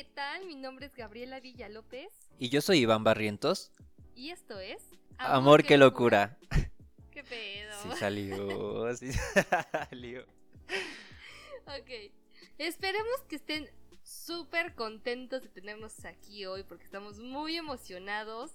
¿qué tal? Mi nombre es Gabriela Villa López. Y yo soy Iván Barrientos. Y esto es... Amor, qué locura. ¿Qué pedo? Sí salió, sí salió. ok. Esperemos que estén súper contentos de tenernos aquí hoy porque estamos muy emocionados.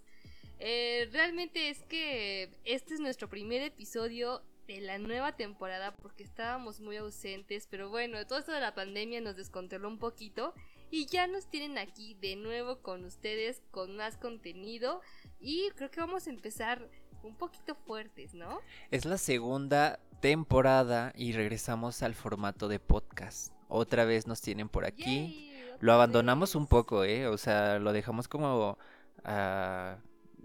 Eh, realmente es que este es nuestro primer episodio de la nueva temporada porque estábamos muy ausentes, pero bueno, todo esto de la pandemia nos descontroló un poquito y ya nos tienen aquí de nuevo con ustedes con más contenido y creo que vamos a empezar un poquito fuertes, ¿no? Es la segunda temporada y regresamos al formato de podcast. Otra vez nos tienen por aquí. lo abandonamos un poco, ¿eh? O sea, lo dejamos como a,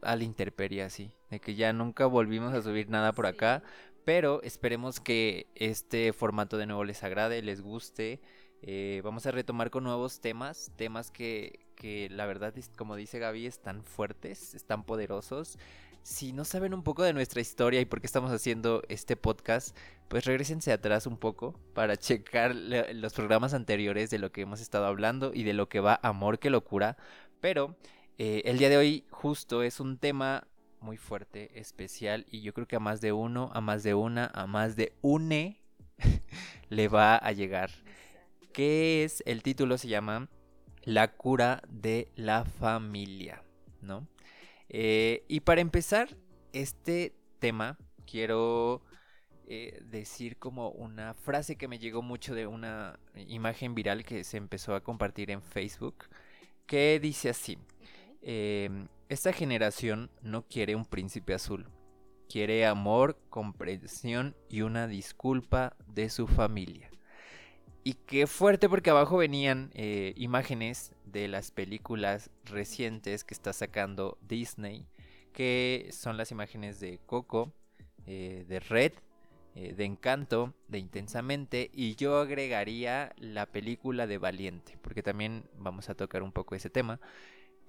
a la intemperie así, de que ya nunca volvimos a subir nada por acá, pero esperemos que este formato de nuevo les agrade, les guste. Eh, vamos a retomar con nuevos temas, temas que, que la verdad, como dice Gaby, están fuertes, están poderosos. Si no saben un poco de nuestra historia y por qué estamos haciendo este podcast, pues regresense atrás un poco para checar los programas anteriores de lo que hemos estado hablando y de lo que va Amor que locura. Pero eh, el día de hoy justo es un tema muy fuerte, especial y yo creo que a más de uno, a más de una, a más de une le va a llegar. ¿Qué es? El título se llama La cura de la familia, ¿no? Eh, y para empezar este tema, quiero eh, decir como una frase que me llegó mucho de una imagen viral que se empezó a compartir en Facebook, que dice así. Em, esta generación no quiere un príncipe azul. Quiere amor, comprensión y una disculpa de su familia. Y qué fuerte porque abajo venían eh, imágenes de las películas recientes que está sacando Disney, que son las imágenes de Coco, eh, de Red, eh, de Encanto, de Intensamente, y yo agregaría la película de Valiente, porque también vamos a tocar un poco ese tema.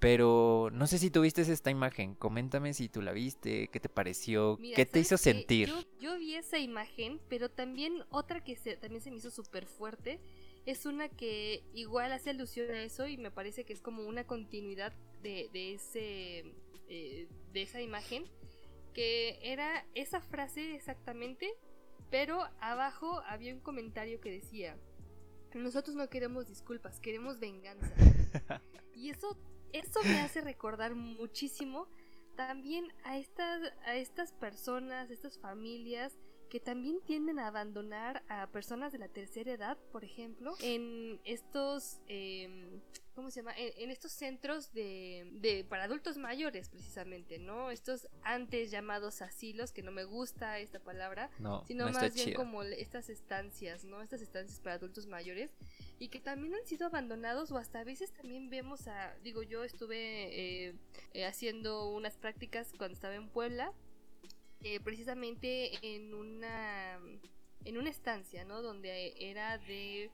Pero no sé si tuviste esta imagen. Coméntame si tú la viste, qué te pareció, qué te hizo sentir. Yo, vi esa imagen, pero también otra que se, también se me hizo súper fuerte. Es una que igual hace alusión a eso y me parece que es como una continuidad de, de ese, eh, de esa imagen. Que era esa frase exactamente, pero abajo había un comentario que decía, nosotros no queremos disculpas, queremos venganza. y eso eso me hace recordar muchísimo también a estas, a estas personas, estas familias que también tienden a abandonar a personas de la tercera edad, por ejemplo, en estos, em, ¿cómo se llama? En, estos centros de, de, para adultos mayores, precisamente, ¿no? Estos antes llamados asilos, que no me gusta esta palabra, sino más bien como estas estancias, ¿no? Estas estancias para adultos mayores y que también han sido abandonados o hasta a veces también vemos a, digo, yo estuve eh, eh, haciendo unas prácticas cuando estaba en Puebla eh, precisamente en una en una estancia, ¿no? Donde era de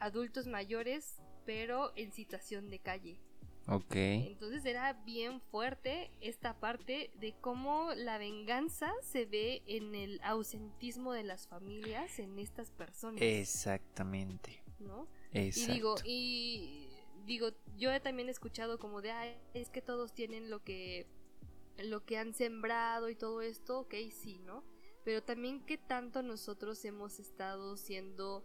adultos mayores, pero en situación de calle. Ok. Entonces era bien fuerte esta parte de cómo la venganza se ve en el ausentismo de las familias en estas personas. Exactamente. ¿No? Exacto. Y digo, y digo, yo también he escuchado como de, Ay, es que todos tienen lo que lo que han sembrado y todo esto, ok, sí, ¿no? Pero también qué tanto nosotros hemos estado siendo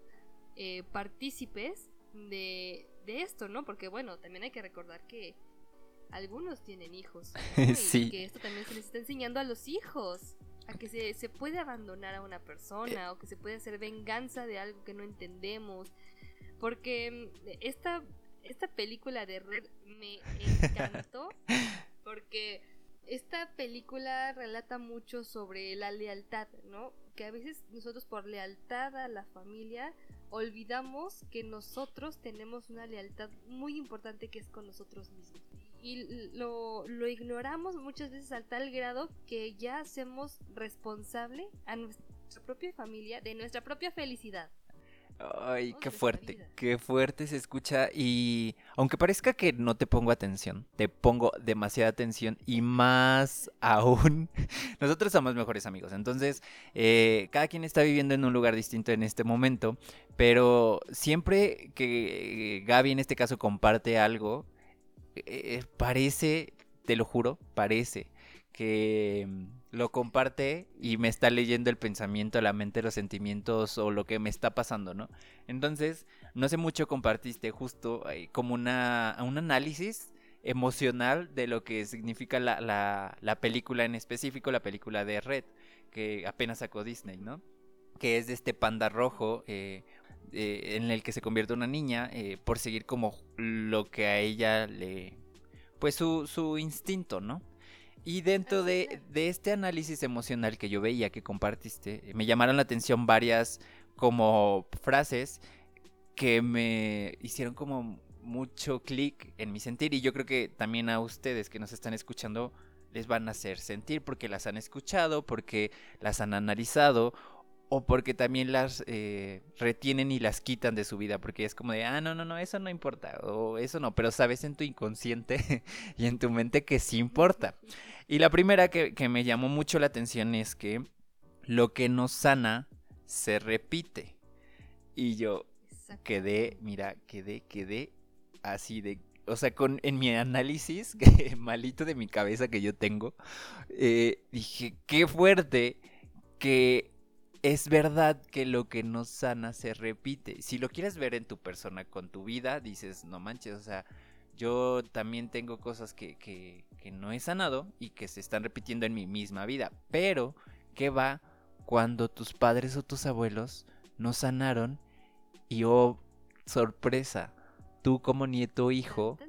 eh, partícipes de, de esto, ¿no? Porque bueno, también hay que recordar que algunos tienen hijos. Y que esto también se les está enseñando a los hijos. A que se, se puede abandonar a una persona o que se puede hacer venganza de algo que no entendemos. Porque mm, esta, esta película de Red me encantó. Porque esta película relata mucho sobre la lealtad, ¿no? Que a veces nosotros por lealtad a la familia olvidamos que nosotros tenemos una lealtad muy importante que es con nosotros mismos. Y lo, lo ignoramos muchas veces al tal grado que ya hacemos responsable a nuestra propia familia de nuestra propia felicidad. Ay, qué fuerte, qué fuerte se escucha y aunque parezca que no te pongo atención, te pongo demasiada atención y más aún, nosotros somos mejores amigos, entonces eh, cada quien está viviendo en un lugar distinto en este momento, pero siempre que Gaby en este caso comparte algo, eh, parece, te lo juro, parece que lo comparte y me está leyendo el pensamiento, la mente, los sentimientos o lo que me está pasando, ¿no? Entonces, no hace mucho compartiste justo eh, como una, un análisis emocional de lo que significa la, la, película en específico, la película de Red, que apenas sacó Disney, ¿no? Que es de este panda rojo eh, eh, en el que se convierte una niña por seguir como lo que a ella le... Pues su, su instinto, ¿no? Y dentro de, este análisis emocional que yo veía que compartiste, me llamaron la atención varias como frases que me hicieron como mucho clic en mi sentir. Y yo creo que también a ustedes que nos están escuchando les van a hacer sentir porque las han escuchado, porque las han analizado o porque también las eh, retienen y las quitan de su vida, porque es como de, ah, no, no, no, eso no importa, o eso no, pero sabes en tu inconsciente y en tu mente que sí importa. Y la primera que, me llamó mucho la atención es que lo que nos sana se repite. Y yo quedé, mira, quedé, quedé así de o sea, con, en mi análisis malito de mi cabeza que yo tengo, eh, dije, qué fuerte que es verdad que lo que nos sana se repite. Si lo quieres ver en tu persona, con tu vida, dices, no manches, o sea, yo también tengo cosas que, que, que no he sanado y que se están repitiendo en mi misma vida. Pero, ¿qué va cuando tus padres o tus abuelos no sanaron? Y oh, sorpresa, tú como nieto o hijo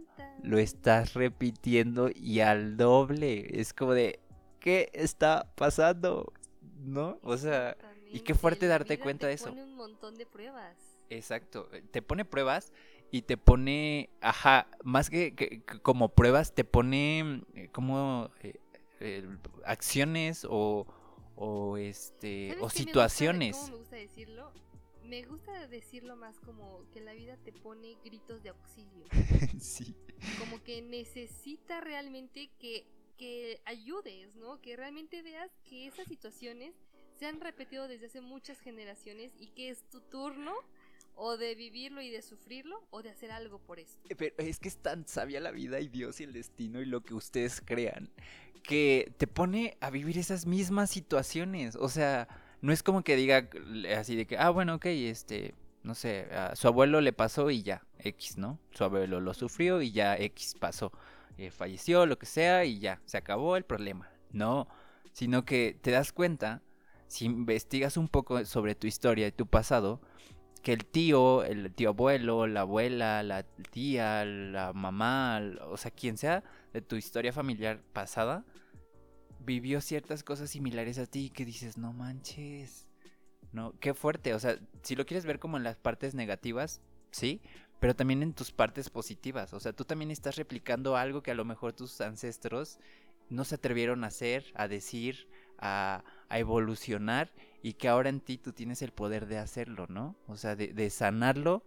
lo estás repitiendo y al doble. Es como de, ¿qué está pasando? ¿No? O sea... Y qué fuerte darte cuenta de eso. Te pone un montón de pruebas. Exacto, eh, te pone pruebas y te pone, ajá, más que, como pruebas, te pone eh, como eh, acciones o, o este o situaciones. Me gusta, decirlo? Me gusta decirlo más como que la vida te pone gritos de auxilio. sí. Como que necesita realmente que, que ayudes, ¿no? Que realmente veas que esas situaciones se han repetido desde hace muchas generaciones y que es tu turno o de vivirlo y de sufrirlo o de hacer algo por esto. Eh, pero es que es tan sabia la vida y Dios y el destino y lo que ustedes crean que te pone a vivir esas mismas situaciones. O sea, no es como que diga así de que, ah, bueno, ok, este, no sé, a su abuelo le pasó y ya, X, ¿no? Su abuelo lo sufrió y ya X pasó. Eh, falleció, lo que sea, y ya, se acabó el problema. No, sino que te das cuenta si investigas un poco sobre tu historia y tu pasado, que el tío, el tío abuelo, la abuela, la tía, la mamá, o sea, quien sea de tu historia familiar pasada, vivió ciertas cosas similares a ti que dices, no manches, no, qué fuerte, o sea, si lo quieres ver como en las partes negativas, sí, pero también en tus partes positivas, o sea, tú también estás replicando algo que a lo mejor tus ancestros no se atrevieron a hacer, a decir, a, evolucionar y que ahora en ti tú tienes el poder de hacerlo, ¿no? O sea, de, sanarlo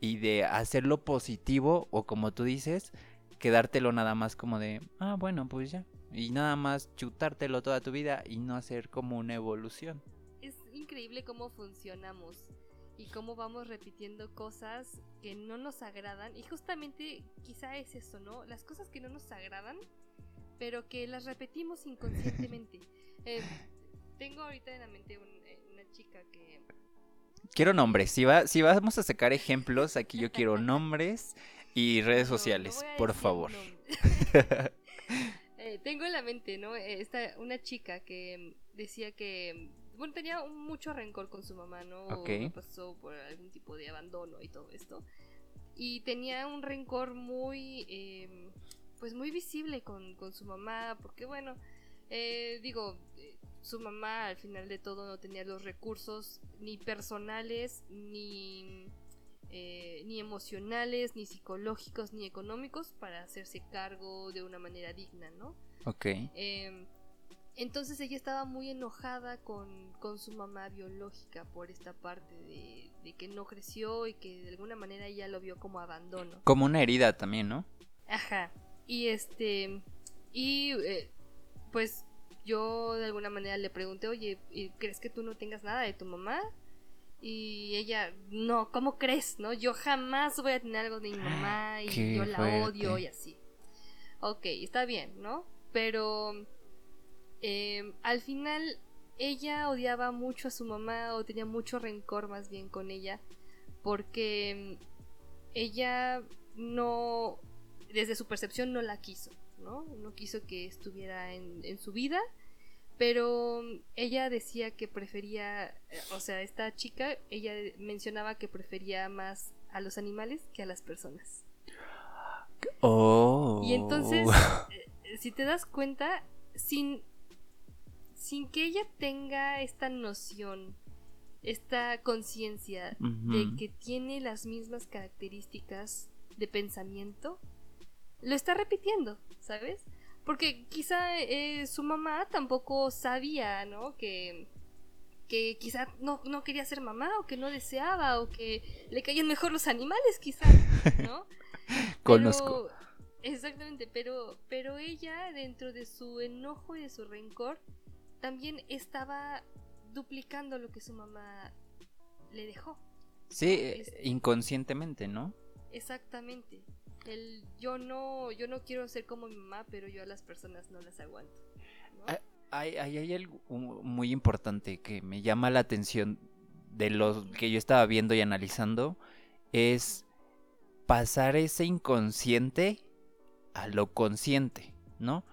y de hacerlo positivo o como tú dices, quedártelo nada más como de, ah, bueno, pues ya. Y nada más chutártelo toda tu vida y no hacer como una evolución. Es increíble cómo funcionamos y cómo vamos repitiendo cosas que no nos agradan. Y justamente quizá es eso, ¿no? Las cosas que no nos agradan, pero que las repetimos inconscientemente. Eh, tengo ahorita en la mente eh, una chica que... Quiero nombres. Si, va, si vamos a sacar ejemplos, aquí yo quiero nombres y redes sociales, por favor. Eh, tengo en la mente, ¿no? Esta, una chica que decía que, bueno, tenía mucho rencor con su mamá, ¿no? Pasó por algún tipo de abandono y todo esto. Y tenía un rencor muy, em, pues muy visible con, con su mamá, porque bueno, eh, digo, eh, su mamá al final de todo no tenía los recursos ni personales, ni, eh, ni emocionales, ni psicológicos, ni económicos para hacerse cargo de una manera digna, ¿no? Ok. Em, entonces ella estaba muy enojada con, con, su mamá biológica por esta parte de, de que no creció y que de alguna manera ella lo vio como abandono. Como una herida también, ¿no? Ajá. Y este, y eh, pues yo de alguna manera le pregunté, oye, ¿crees que tú no tengas nada de tu mamá? Y ella, no, ¿cómo crees? ¿No? Yo jamás voy a tener algo de mi mamá y yo la odio y así. Ok, está bien, ¿no? Pero em, al final ella odiaba mucho a su mamá o tenía mucho rencor más bien con ella porque em, ella no, desde su percepción no la quiso, ¿no? No quiso que estuviera en, en su vida pero ella decía que prefería, eh, o sea, esta chica, ella mencionaba que prefería más a los animales que a las personas. Oh. Y entonces, eh, si te das cuenta, sin, sin que ella tenga esta noción, esta conciencia de que tiene las mismas características de pensamiento, lo está repitiendo, ¿sabes? Porque quizá eh, su mamá tampoco sabía, ¿no? Que, que quizá no, no, quería ser mamá o que no deseaba o que le caían mejor los animales, quizá, ¿no? Conozco. exactamente, pero, pero ella, dentro de su enojo y de su rencor, también estaba duplicando lo que su mamá le dejó. Sí, inconscientemente, ¿no? Exactamente. El yo no, yo no quiero ser como mi mamá, pero yo a las personas no las aguanto. Ah, hay, hay, algo muy importante que me llama la atención de lo que yo estaba viendo y analizando. Es pasar ese inconsciente a lo consciente, ¿no?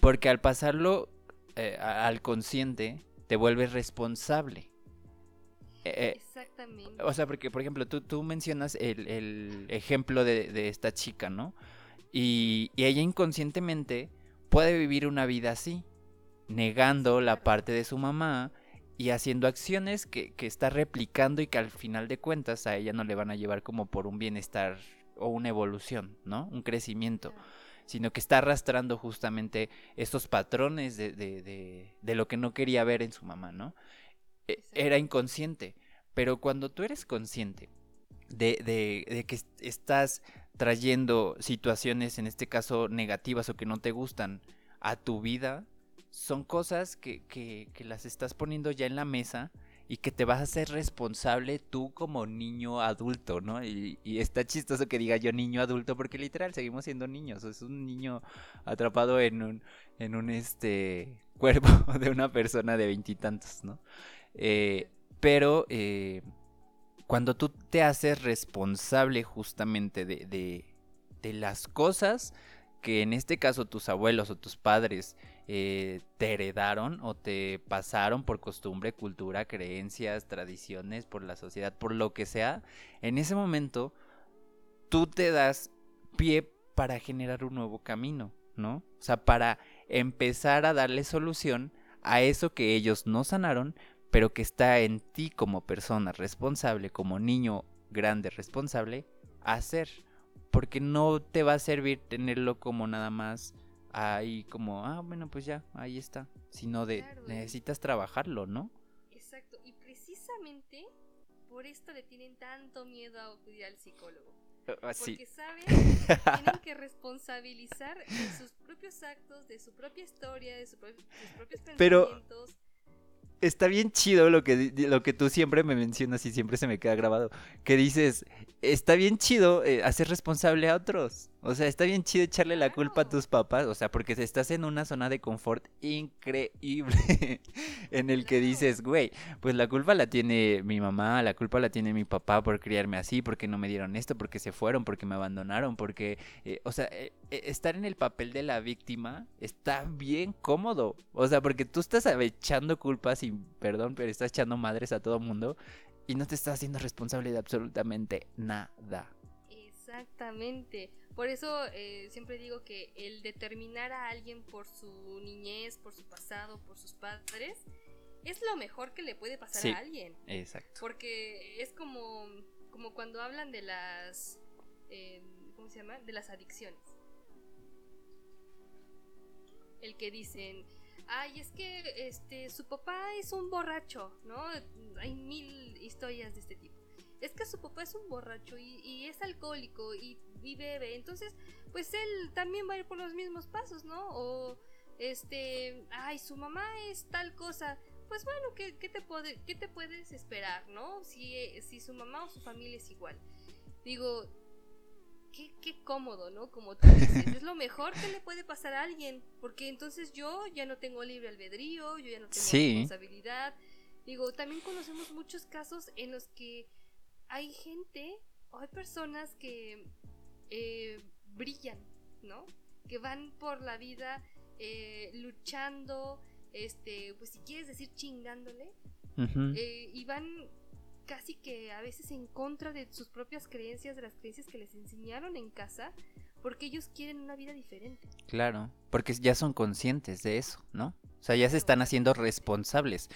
Porque al pasarlo eh, al consciente, te vuelves responsable. Eh, Exactamente. O sea, porque, por ejemplo, tú, tú mencionas el, ejemplo de, esta chica, ¿no? Y, ella inconscientemente puede vivir una vida así, negando la parte de su mamá y haciendo acciones que, que, está replicando y que al final de cuentas a ella no le van a llevar como por un bienestar o una evolución, ¿no? Un crecimiento. Sino que está arrastrando justamente estos patrones de, de, de lo que no quería ver en su mamá, ¿no? E, era inconsciente. Pero cuando tú eres consciente de, de, que estás trayendo situaciones, en este caso negativas o que no te gustan, a tu vida, son cosas que, que, que las estás poniendo ya en la mesa y que te vas a hacer responsable tú como niño adulto, ¿no? Y, y, está chistoso que diga yo niño adulto porque literal seguimos siendo niños, es un niño atrapado en un, en un este cuerpo de una persona de veintitantos, ¿no? Eh, pero eh, cuando tú te haces responsable justamente de, las cosas que en este caso tus abuelos o tus padres eh, te heredaron o te pasaron por costumbre, cultura, creencias, tradiciones, por la sociedad, por lo que sea, en ese momento tú te das pie para generar un nuevo camino, ¿no? O sea, para empezar a darle solución a eso que ellos no sanaron, pero que está en ti como persona responsable, como niño grande responsable, hacer. Porque no te va a servir tenerlo como nada más ahí como, ah, bueno, pues ya, ahí está. Sino de, necesitas trabajarlo, ¿no? Exacto, y precisamente por esto le tienen tanto miedo a acudir al psicólogo. Ah, porque saben que tienen que responsabilizar de sus propios actos, de su propia historia, de, sus propios pensamientos. Pero está bien chido lo que, lo que tú siempre me mencionas y siempre se me queda grabado. Que dices, está bien chido eh, hacer responsable a otros. O sea, está bien chido echarle la culpa a tus papás. O sea, porque estás en una zona de confort increíble. en el que dices, güey, pues la culpa la tiene mi mamá, la culpa la tiene mi papá por criarme así, porque no me dieron esto, porque se fueron, porque me abandonaron, porque. Eh, o sea, eh, estar en el papel de la víctima está bien cómodo. O sea, porque tú estás echando culpas y, perdón, pero estás echando madres a todo mundo y no te estás haciendo responsable de absolutamente nada. Exactamente. Por eso eh, siempre digo que el determinar a alguien por su niñez, por su pasado, por sus padres, es lo mejor que le puede pasar a alguien. Exacto. Porque es como, como cuando hablan de las, eh, ¿cómo se llama? De las adicciones. El que dicen, ay, es que este su papá es un borracho, ¿no? Hay mil historias de este tipo. es que su papá es un borracho y, es alcohólico y, y, bebe, entonces pues él también va a ir por los mismos pasos, ¿no? O este, ay, su mamá es tal cosa, pues bueno, ¿qué, te, puede, qué te puedes esperar, ¿no? Si, si su mamá o su familia es igual. Digo, qué, qué cómodo, ¿no? Como tú dices, es lo mejor que le puede pasar a alguien, porque entonces yo ya no tengo libre albedrío, yo ya no tengo responsabilidad. Digo, también conocemos muchos casos en los que hay gente o hay personas que eh, brillan, ¿no? Que van por la vida eh, luchando, este, pues si quieres decir chingándole, eh, y van casi que a veces en contra de sus propias creencias, de las creencias que les enseñaron en casa, porque ellos quieren una vida diferente. Claro, porque ya son conscientes de eso, ¿no? O sea, ya se están haciendo responsables.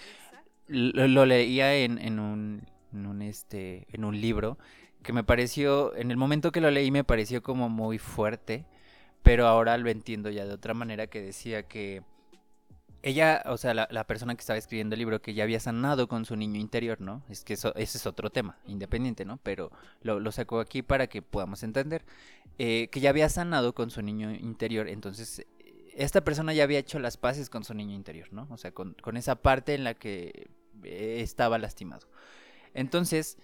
Lo, leía en, en, un, en, un, este, en un libro que me pareció, en el momento que lo leí me pareció como muy fuerte, pero ahora lo entiendo ya de otra manera que decía que ella, o sea, la, persona que estaba escribiendo el libro, que ya había sanado con su niño interior, ¿no? Es que eso, ese es otro tema, independiente, ¿no? Pero lo, lo sacó aquí para que podamos entender. Eh, que ya había sanado con su niño interior, entonces esta persona ya había hecho las paces con su niño interior, ¿no? O sea, con, con esa parte en la que eh, estaba lastimado. Entonces,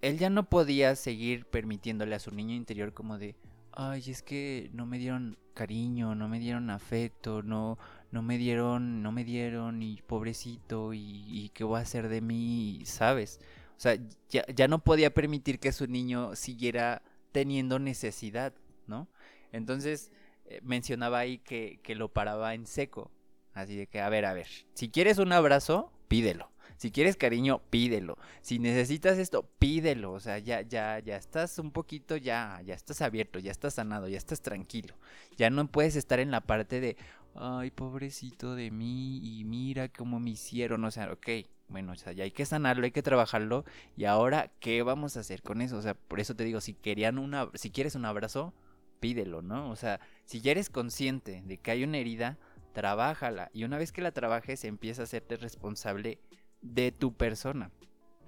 él ya no podía seguir permitiéndole a su niño interior como de, ay, es que no me dieron cariño, no me dieron afecto, no, no me dieron, no me dieron, y pobrecito, y, qué voy a hacer de mí, ¿sabes? O sea, ya, ya no podía permitir que su niño siguiera teniendo necesidad, ¿no? Entonces, eh, mencionaba ahí que, que lo paraba en seco. Así de que, a ver, a ver, si quieres un abrazo, pídelo. Si quieres cariño, pídelo. Si necesitas esto, pídelo. O sea, ya, ya, ya estás un poquito, ya, ya estás abierto, ya estás sanado, ya estás tranquilo. Ya no puedes estar en la parte de, ay, pobrecito de mí, y mira cómo me hicieron. O sea, ok, bueno, o sea, ya hay que sanarlo, hay que trabajarlo. Y ahora, ¿qué vamos a hacer con eso? O sea, por eso te digo, si querían una, si quieres un abrazo, pídelo, ¿no? O sea, si ya eres consciente de que hay una herida, trabájala. Y una vez que la trabajes, empieza a hacerte responsable de tu persona.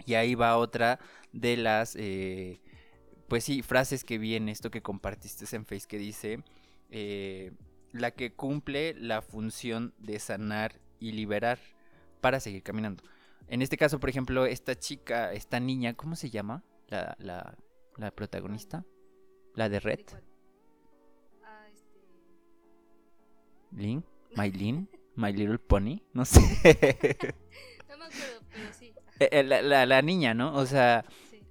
Y ahí va otra de las, eh, pues sí, frases que vi en esto que compartiste en Face que dice, eh, la que cumple la función de sanar y liberar para seguir caminando. En este caso, por ejemplo, esta chica, esta niña, ¿cómo se llama? La, la, la protagonista. La de Red. Ah, este... Lin, My Lin, My Little Pony, no sé. Eh, eh, la, la, niña, ¿no? O sea,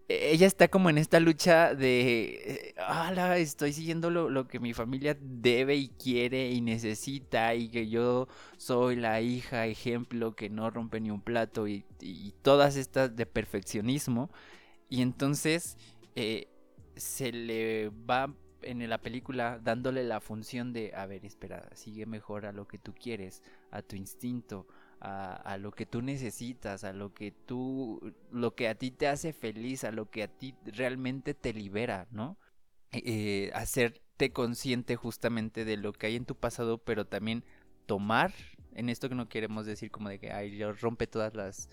ella está como en esta lucha de, ah, estoy siguiendo lo, que mi familia debe y quiere y necesita y que yo soy la hija ejemplo que no rompe ni un plato y, todas estas de perfeccionismo. Y entonces eh, se le va en la película dándole la función de, a ver, espera, sigue mejor a lo que tú quieres, a tu instinto, a, lo que tú necesitas, a lo que tú, lo que a ti te hace feliz, a lo que a ti realmente te libera, ¿no? Eh, hacerte consciente justamente de lo que hay en tu pasado, pero también tomar, en esto que no queremos decir como de que, ay, rompe todas las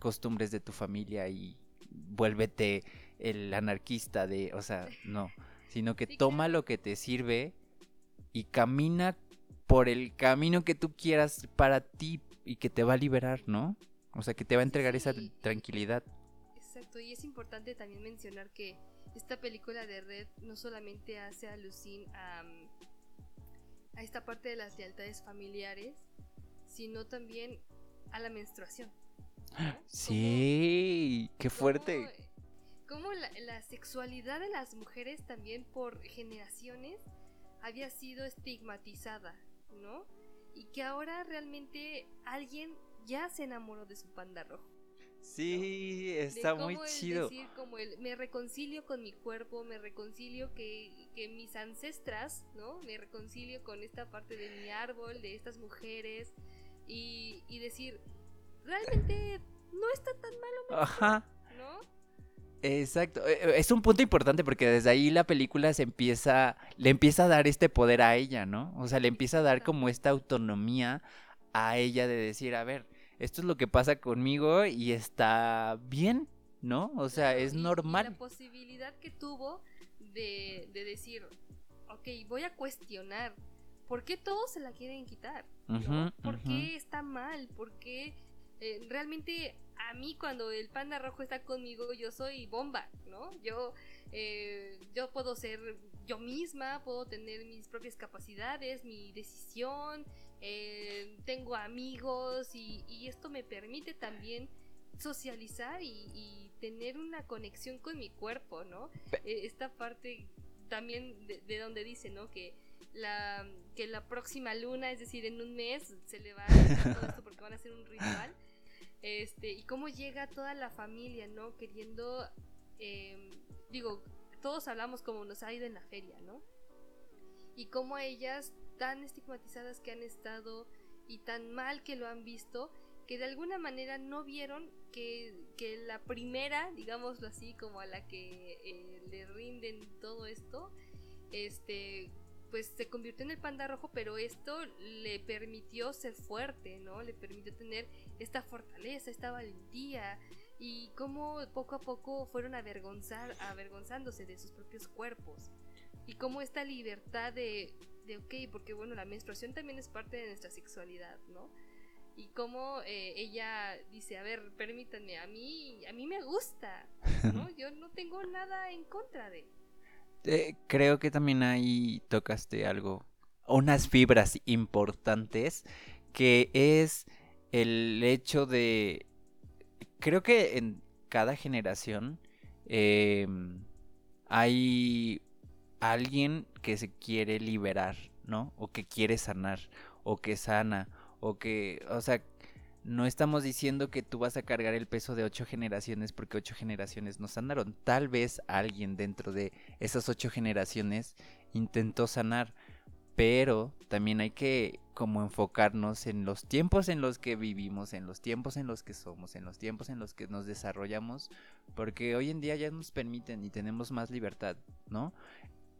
costumbres de tu familia y vuélvete el anarquista de, o sea, no, sino que toma lo que te sirve y camina por el camino que tú quieras para ti, y que te va a liberar, ¿no? O sea, que te va a entregar esa tranquilidad. Exacto, y es importante también mencionar que esta película de Red no solamente hace alusión a, a esta parte de las lealtades familiares, sino también a la menstruación. Sí, qué fuerte. Cómo, la, la sexualidad de las mujeres también por generaciones había sido estigmatizada, ¿no? Y que ahora realmente alguien ya se enamoró de su panda rojo. Sí, está muy chido. Decir, como el, me reconcilio con mi cuerpo, me reconcilio que, que mis ancestras, ¿no? Me reconcilio con esta parte de mi árbol, de estas mujeres, y, y decir, realmente no está tan malo. Ajá. ¿No? Exacto, eh, eh, es un punto importante porque desde ahí la película se empieza, le empieza a dar este poder a ella, ¿no? O sea, le empieza a dar como esta autonomía a ella de decir, a ver, esto es lo que pasa conmigo y está bien, ¿no? O sea, es normal. la posibilidad que tuvo de, de decir, ok, voy a cuestionar, ¿por qué todos se la quieren quitar? ¿Por qué está mal? ¿Por qué eh, realmente a mí cuando el panda rojo está conmigo yo soy bomba, ¿no? Yo, eh, yo puedo ser yo misma, puedo tener mis propias capacidades, mi decisión, eh, tengo amigos y, esto me permite también socializar y, tener una conexión con mi cuerpo, ¿no? esta parte también de, donde dice, ¿no? Que la, que la próxima luna, es decir, en un mes, se le va a hacer todo esto porque van a hacer un ritual. Este, y cómo llega toda la familia, ¿no? Queriendo, em, digo, todos hablamos como nos ha ido en la feria, ¿no? Y cómo ellas, tan estigmatizadas que han estado y tan mal que lo han visto, que de alguna manera no vieron que, que la primera, digámoslo así, como a la que eh, le rinden todo esto, este, pues se convirtió en el panda rojo, pero esto le permitió ser fuerte, ¿no? Le permitió tener esta fortaleza, esta valentía y cómo poco a poco fueron avergonzar, avergonzándose de sus propios cuerpos y cómo esta libertad de, de, ok, porque bueno, la menstruación también es parte de nuestra sexualidad, ¿no? Y cómo eh, ella dice, a ver, permítanme, a mí, a mí me gusta, ¿no? Yo no tengo nada en contra de creo que también ahí tocaste algo, unas fibras importantes, que es el hecho de, creo que en cada generación em, hay alguien que se quiere liberar, ¿no? O que quiere sanar, o que sana, o que, o sea, no estamos diciendo que tú vas a cargar el peso de ocho generaciones porque ocho generaciones nos sanaron. Tal vez alguien dentro de esas ocho generaciones intentó sanar, pero también hay que como enfocarnos en los tiempos en los que vivimos, en los tiempos en los que somos, en los tiempos en los que nos desarrollamos, porque hoy en día ya nos permiten y tenemos más libertad, ¿no?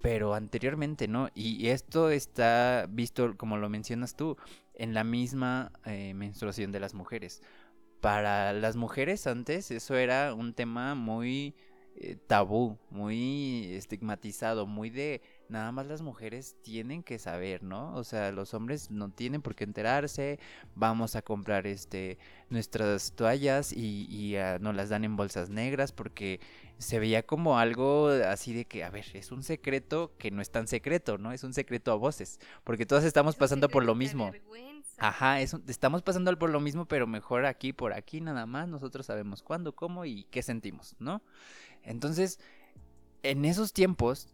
Pero anteriormente no, y esto está visto, como lo mencionas tú, en la misma eh, menstruación de las mujeres. Para las mujeres antes eso era un tema muy eh, tabú, muy estigmatizado, muy de nada más las mujeres tienen que saber, ¿no? O sea, los hombres no tienen por qué enterarse, vamos a comprar este nuestras toallas y, y uh, nos las dan en bolsas negras porque se veía como algo así de que, a ver, es un secreto que no es tan secreto, ¿no? Es un secreto a voces, porque todos estamos pasando por lo mismo. Ajá, estamos pasando por lo mismo, pero mejor aquí, por aquí, nada más. Nosotros sabemos cuándo, cómo y qué sentimos, ¿no? Entonces, en esos tiempos,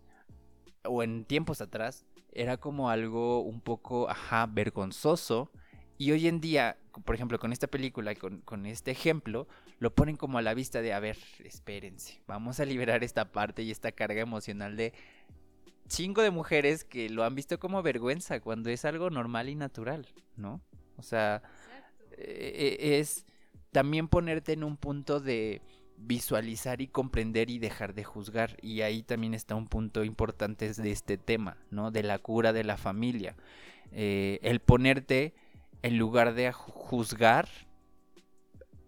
o en tiempos atrás, era como algo un poco, ajá, vergonzoso. Y hoy en día, por ejemplo, con esta película y con, con, este ejemplo, lo ponen como a la vista de, a ver, espérense, vamos a liberar esta parte y esta carga emocional de chingo de mujeres que lo han visto como vergüenza cuando es algo normal y natural, ¿no? O sea, e, e, es también ponerte en un punto de visualizar y comprender y dejar de juzgar. Y ahí también está un punto importante de este tema, ¿no? De la cura de la familia. Eh, el ponerte en lugar de juzgar.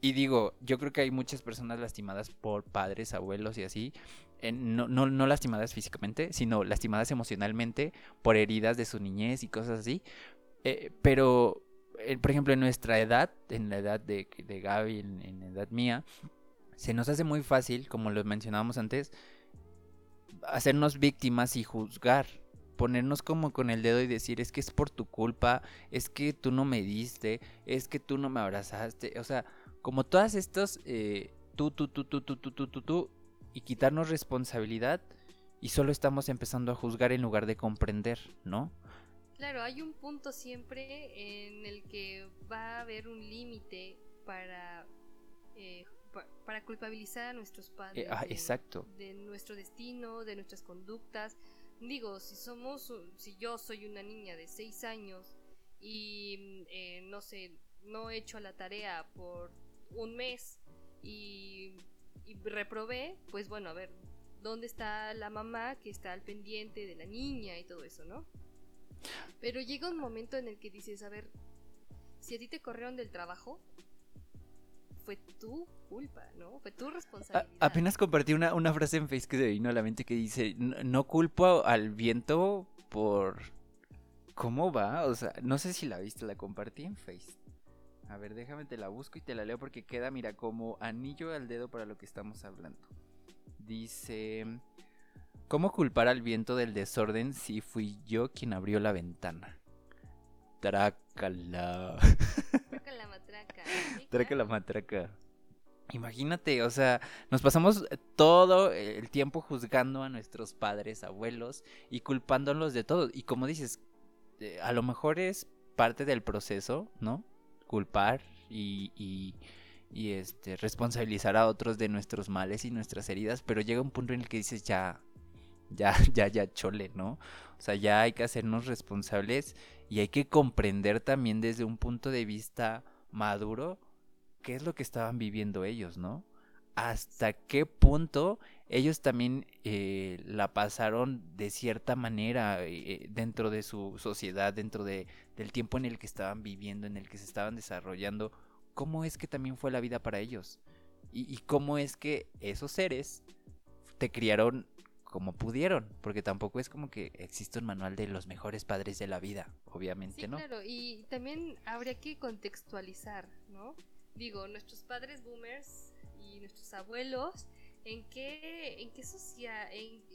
Y digo, yo creo que hay muchas personas lastimadas por padres, abuelos y así. no, no, lastimadas físicamente, sino lastimadas emocionalmente por heridas de su niñez y cosas así. Eh, pero, eh, por ejemplo, en nuestra edad, en la edad de, de Gaby, en, en la edad mía, se nos hace muy fácil, como lo mencionábamos antes, hacernos víctimas y juzgar, ponernos como con el dedo y decir, es que es por tu culpa, es que tú no me diste, es que tú no me abrazaste, o sea, como todas estas, eh, tú, tú, tú, tú, tú, tú, tú, tú, tú, y quitarnos responsabilidad y solo estamos empezando a juzgar en lugar de comprender, ¿no? Claro, hay un punto siempre en el que va a haber un límite para eh, para culpabilizar a nuestros eh, padres ah, exacto. de nuestro destino, de nuestras conductas. Digo, si somos, si yo soy una niña de 6 años y eh, no sé, no he hecho la tarea por un mes y, y reprobé, pues bueno, a ver, ¿dónde está la mamá que está al pendiente de la niña y todo eso, no? Pero llega un momento en el que dices, a ver, si a ti te corrieron del trabajo, fue tú culpa, ¿no? Fue tu responsabilidad. apenas compartí una, una frase en Facebook que se vino a la mente que dice, no, culpo al viento por... ¿Cómo va? O sea, no sé si la viste, la compartí en Facebook. A ver, déjame, te la busco y te la leo porque queda, mira, como anillo al dedo para lo que estamos hablando. Dice, ¿cómo culpar al viento del desorden si fui yo quien abrió la ventana? Trácala. Trácala matraca. Trácala matraca. Imagínate, o sea, nos pasamos todo el tiempo juzgando a nuestros padres, abuelos y culpándolos de todo. Y como dices, eh, a lo mejor es parte del proceso, ¿no? Culpar y, y y este responsabilizar a otros de nuestros males y nuestras heridas, pero llega un punto en el que dices ya ya ya ya chole, ¿no? O sea, ya hay que hacernos responsables y hay que comprender también desde un punto de vista maduro qué es lo que estaban viviendo ellos, ¿no? Hasta qué punto ellos también eh, la pasaron de cierta manera eh, dentro de su sociedad, dentro de, del tiempo en el que estaban viviendo, en el que se estaban desarrollando cómo es que también fue la vida para ellos. Y, cómo es que esos seres te criaron como pudieron, porque tampoco es como que existe un manual de los mejores padres de la vida, obviamente, ¿no? Claro, y también habría que contextualizar, ¿no? Digo, nuestros padres boomers y nuestros abuelos, ¿en qué, en qué,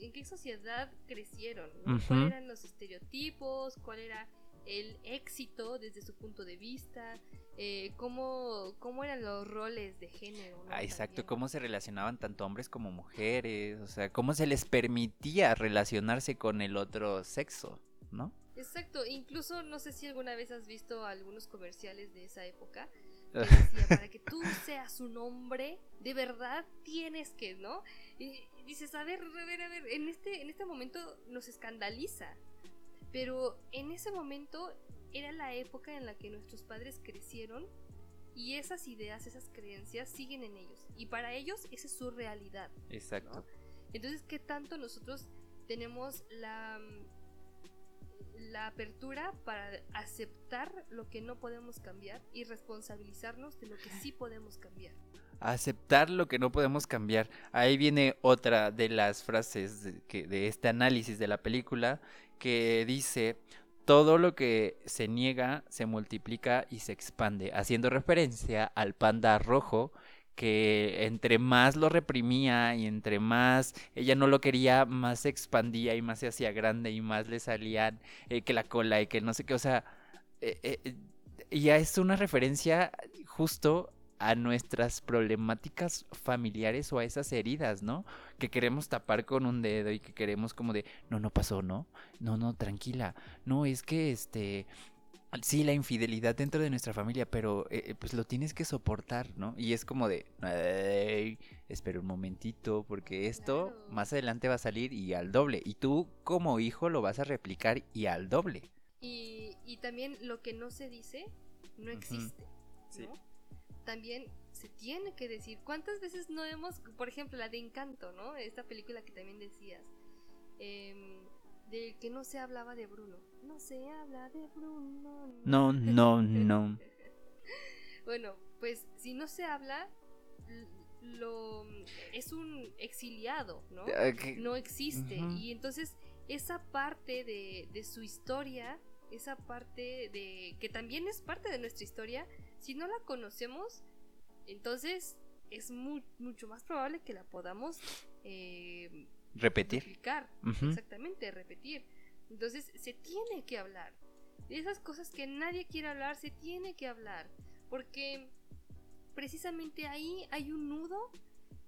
en, qué sociedad crecieron? ¿Cuáles eran los estereotipos? ¿Cuál era el éxito desde su punto de vista, eh, cómo, cómo eran los roles de género. Ah, exacto, cómo se relacionaban tanto hombres como mujeres, o sea, cómo se les permitía relacionarse con el otro sexo, ¿no? Exacto, incluso no sé si alguna vez has visto algunos comerciales de esa época. Decía, para que tú seas un hombre, de verdad tienes que, ¿no? Y dices, a ver, a ver, a ver, en este, en este momento nos escandaliza, pero en ese momento era la época en la que nuestros padres crecieron y esas ideas, esas creencias siguen en ellos. Y para ellos esa es su realidad. Exacto. Entonces, ¿qué tanto nosotros tenemos la, la apertura para aceptar lo que no podemos cambiar y responsabilizarnos de lo que sí podemos cambiar? aceptar lo que no podemos cambiar. Ahí viene otra de las frases de, este análisis de la película que dice, todo lo que se niega se multiplica y se expande, haciendo referencia al panda rojo que entre más lo reprimía y entre más ella no lo quería, más se expandía y más se hacía grande y más le salían eh, que la cola y que no sé qué, o sea, eh, eh, ya es una referencia justo a nuestras problemáticas familiares o a esas heridas, ¿no? Que queremos tapar con un dedo y que queremos como de, no, no pasó, ¿no? No, no, tranquila. No, es que este, sí, la infidelidad dentro de nuestra familia, pero eh, eh, pues lo tienes que soportar, ¿no? Y es como de, espera un momentito, porque esto más adelante va a salir y al doble. Y tú como hijo lo vas a replicar y al doble. Y, y también lo que no se dice no existe. Sí también se tiene que decir. ¿Cuántas veces no hemos, por ejemplo, la de Encanto, ¿no? Esta película que también decías, em, de que no se hablaba de Bruno. No se habla de Bruno. No, no, no. bueno, pues si no se habla, lo es un exiliado, ¿no? Ah, no existe. Y entonces esa parte de, de su historia, esa parte de que también es parte de nuestra historia, si no la conocemos, entonces es mucho más probable que la podamos eh, repetir. Exactamente, repetir. Entonces se tiene que hablar. De esas cosas que nadie quiere hablar, se tiene que hablar. Porque precisamente ahí hay un nudo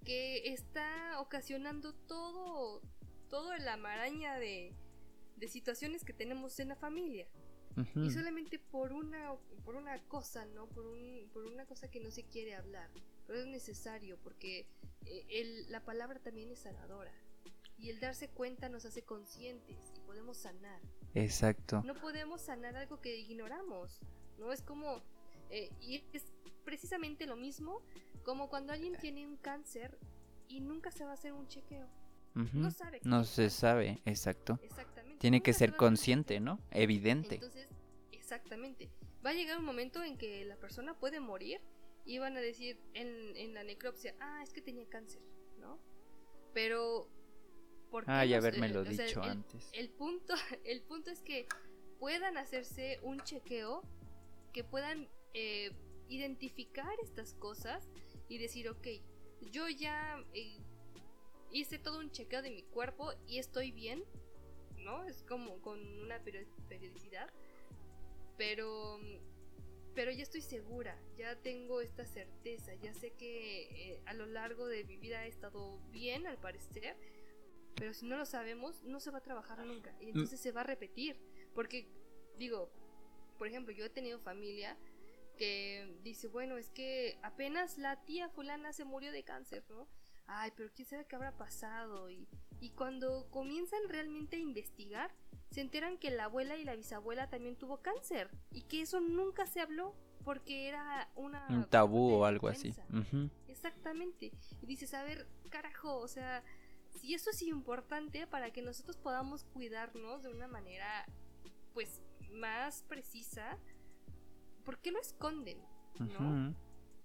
que está ocasionando todo, todo la maraña de, de situaciones que tenemos en la familia. Y solamente por una, por una cosa, ¿no? Por, un, por una cosa que no se quiere hablar. Pero es necesario porque eh, el, la palabra también es sanadora. Y el darse cuenta nos hace conscientes y podemos sanar. Exacto. No podemos sanar algo que ignoramos. No es como... Eh, y es precisamente lo mismo como cuando alguien tiene un cáncer y nunca se va a hacer un chequeo. No sabe. No se sabe, exacto. Exactamente. Tiene que ser consciente, ¿no? Evidente. Entonces, exactamente. Va a llegar un momento en que la persona puede morir iban a decir en, en la necropsia, ah, es que tenía cáncer, ¿no? Pero... ¿por qué ah, ya lo dicho antes. El punto, el punto es que puedan hacerse un chequeo, que puedan eh, identificar estas cosas y decir, ok, yo ya eh, hice todo un chequeo de mi cuerpo y estoy bien, ¿no? Es como con una periodicidad, pero pero ya estoy segura, ya tengo esta certeza, ya sé que eh, a lo largo de mi vida he estado bien al parecer, pero si no lo sabemos, no se va a trabajar nunca y entonces se va a repetir, porque digo, por ejemplo, yo he tenido familia que dice, bueno, es que apenas la tía fulana se murió de cáncer, ¿no? Ay, pero quién sabe qué habrá pasado y, y cuando comienzan realmente a investigar, se enteran que la abuela y la bisabuela también tuvo cáncer y que eso nunca se habló porque era una un tabú o algo así. Exactamente. Y dices, a ver, carajo, o sea, si eso es importante para que nosotros podamos cuidarnos de una manera pues más precisa, ¿por qué lo esconden? ¿No?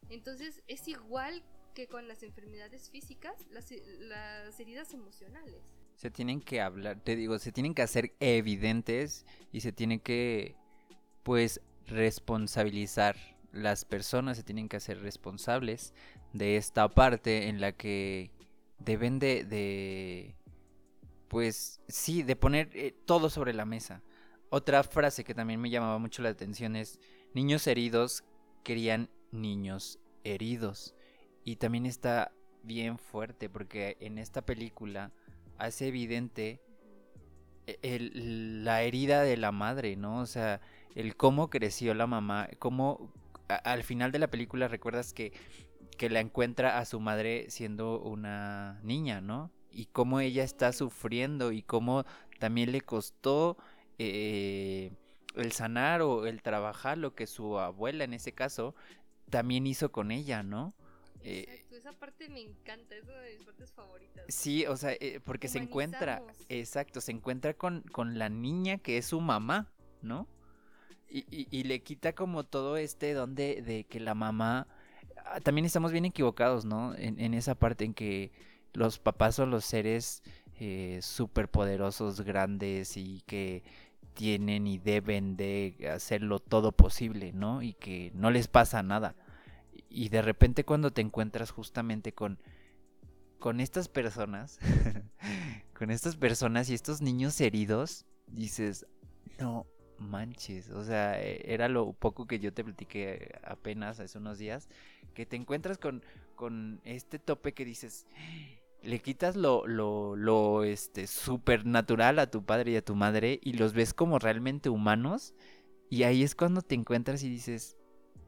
Entonces es igual que con las enfermedades físicas, las, las heridas emocionales se tienen que hablar, te digo, se tienen que hacer evidentes y se tiene que, pues, responsabilizar. Las personas se tienen que hacer responsables de esta parte en la que deben de, de pues, sí, de poner eh, todo sobre la mesa. Otra frase que también me llamaba mucho la atención es, niños heridos querían niños heridos. Y también está bien fuerte porque en esta película hace evidente e-, la herida de la madre, ¿no? O sea, el cómo creció la mamá, cómo al final de la película recuerdas que, que la encuentra a su madre siendo una niña, ¿no? Y cómo ella está sufriendo y cómo también le costó eh, el sanar o el trabajar lo que su abuela en ese caso también hizo con ella, ¿no? Eh, esa parte me encanta, es una de mis partes favoritas. Sí, o sea, eh, porque se encuentra, exacto, se encuentra con, con la niña que es su mamá, ¿no? Y, y, le quita como todo este don de, que la mamá... Ah, también estamos bien equivocados, ¿no? En, esa parte en que los papás son los seres eh, poderosos, grandes y que tienen y deben de hacerlo todo posible, ¿no? Y que no les pasa nada. Y de repente cuando te encuentras justamente con, con estas personas, con estas personas y estos niños heridos, dices, no manches, o sea, e, era lo poco que yo te platiqué apenas hace unos días, que te encuentras con, con este tope que dices, le quitas lo, lo, lo, este, supernatural a tu padre y a tu madre y los ves como realmente humanos, y ahí es cuando te encuentras y dices,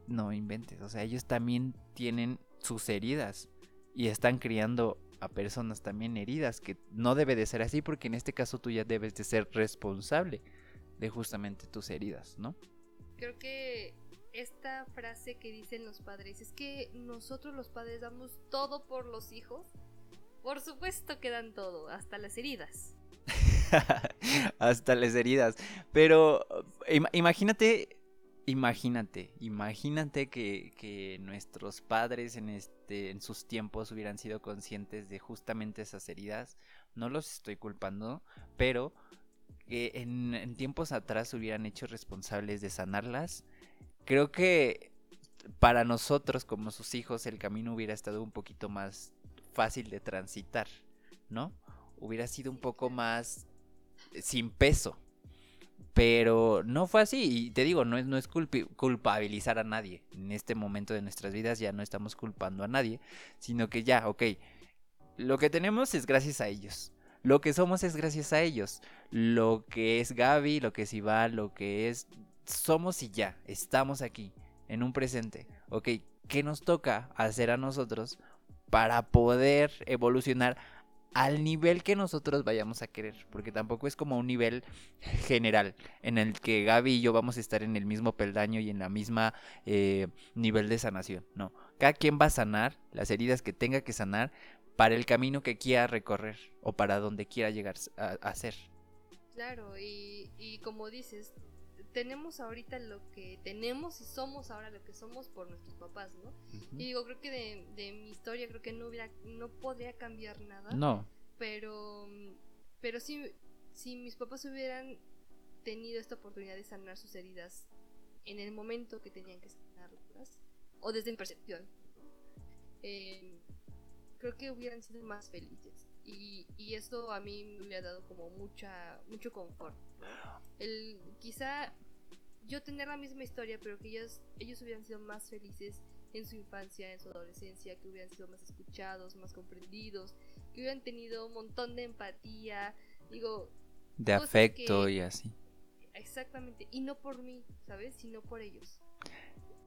no inventes, o sea, ellos también tienen sus heridas y están criando a personas también heridas, que no debe de ser así porque en este caso tú ya debes de ser responsable de justamente tus heridas, ¿no? Creo que esta frase que dicen los padres es que nosotros los padres damos todo por los hijos. Por supuesto que dan todo, hasta las heridas. hasta las heridas. Pero imagínate Imagínate, imagínate que, nuestros padres en, este, en sus tiempos hubieran sido conscientes de justamente esas heridas. No los estoy culpando, pero que en, en tiempos atrás hubieran hecho responsables de sanarlas. Creo que para nosotros como sus hijos el camino hubiera estado un poquito más fácil de transitar, ¿no? Hubiera sido un poco más sin peso. Pero no fue así, y te digo, no es, no es culpabilizar a nadie. En este momento de nuestras vidas ya no estamos culpando a nadie, sino que ya, ok, lo que tenemos es gracias a ellos. Lo que somos es gracias a ellos. Lo que es Gaby, lo que es Iván, lo que es... Somos y ya, estamos aquí, en un presente. Ok, ¿qué nos toca hacer a nosotros para poder evolucionar al nivel que nosotros vayamos a querer, porque tampoco es como un nivel general en el que Gaby y yo vamos a estar en el mismo peldaño y en la misma eh, nivel de sanación, no. Cada quien va a sanar las heridas que tenga que sanar para el camino que quiera recorrer o para donde quiera llegar a, ser. Claro, y, y como dices, tenemos ahorita lo que tenemos y somos ahora lo que somos por nuestros papás, ¿no? Y digo, creo que de, de, mi historia creo que no hubiera, no podría cambiar nada. No. Pero, pero sí, si mis papás hubieran tenido esta oportunidad de sanar sus heridas en el momento que tenían que sanarlas, o desde mi percepción, eh, creo que hubieran sido más felices. Y, y esto a mí me hubiera dado como mucha mucho confort. El, quizá yo tener la misma historia, pero que ellos, ellos hubieran sido más felices en su infancia, en su adolescencia, que hubieran sido más escuchados, más comprendidos, que hubieran tenido un montón de empatía, digo... De afecto y así. Exactamente, y no por mí, ¿sabes? Sino por ellos.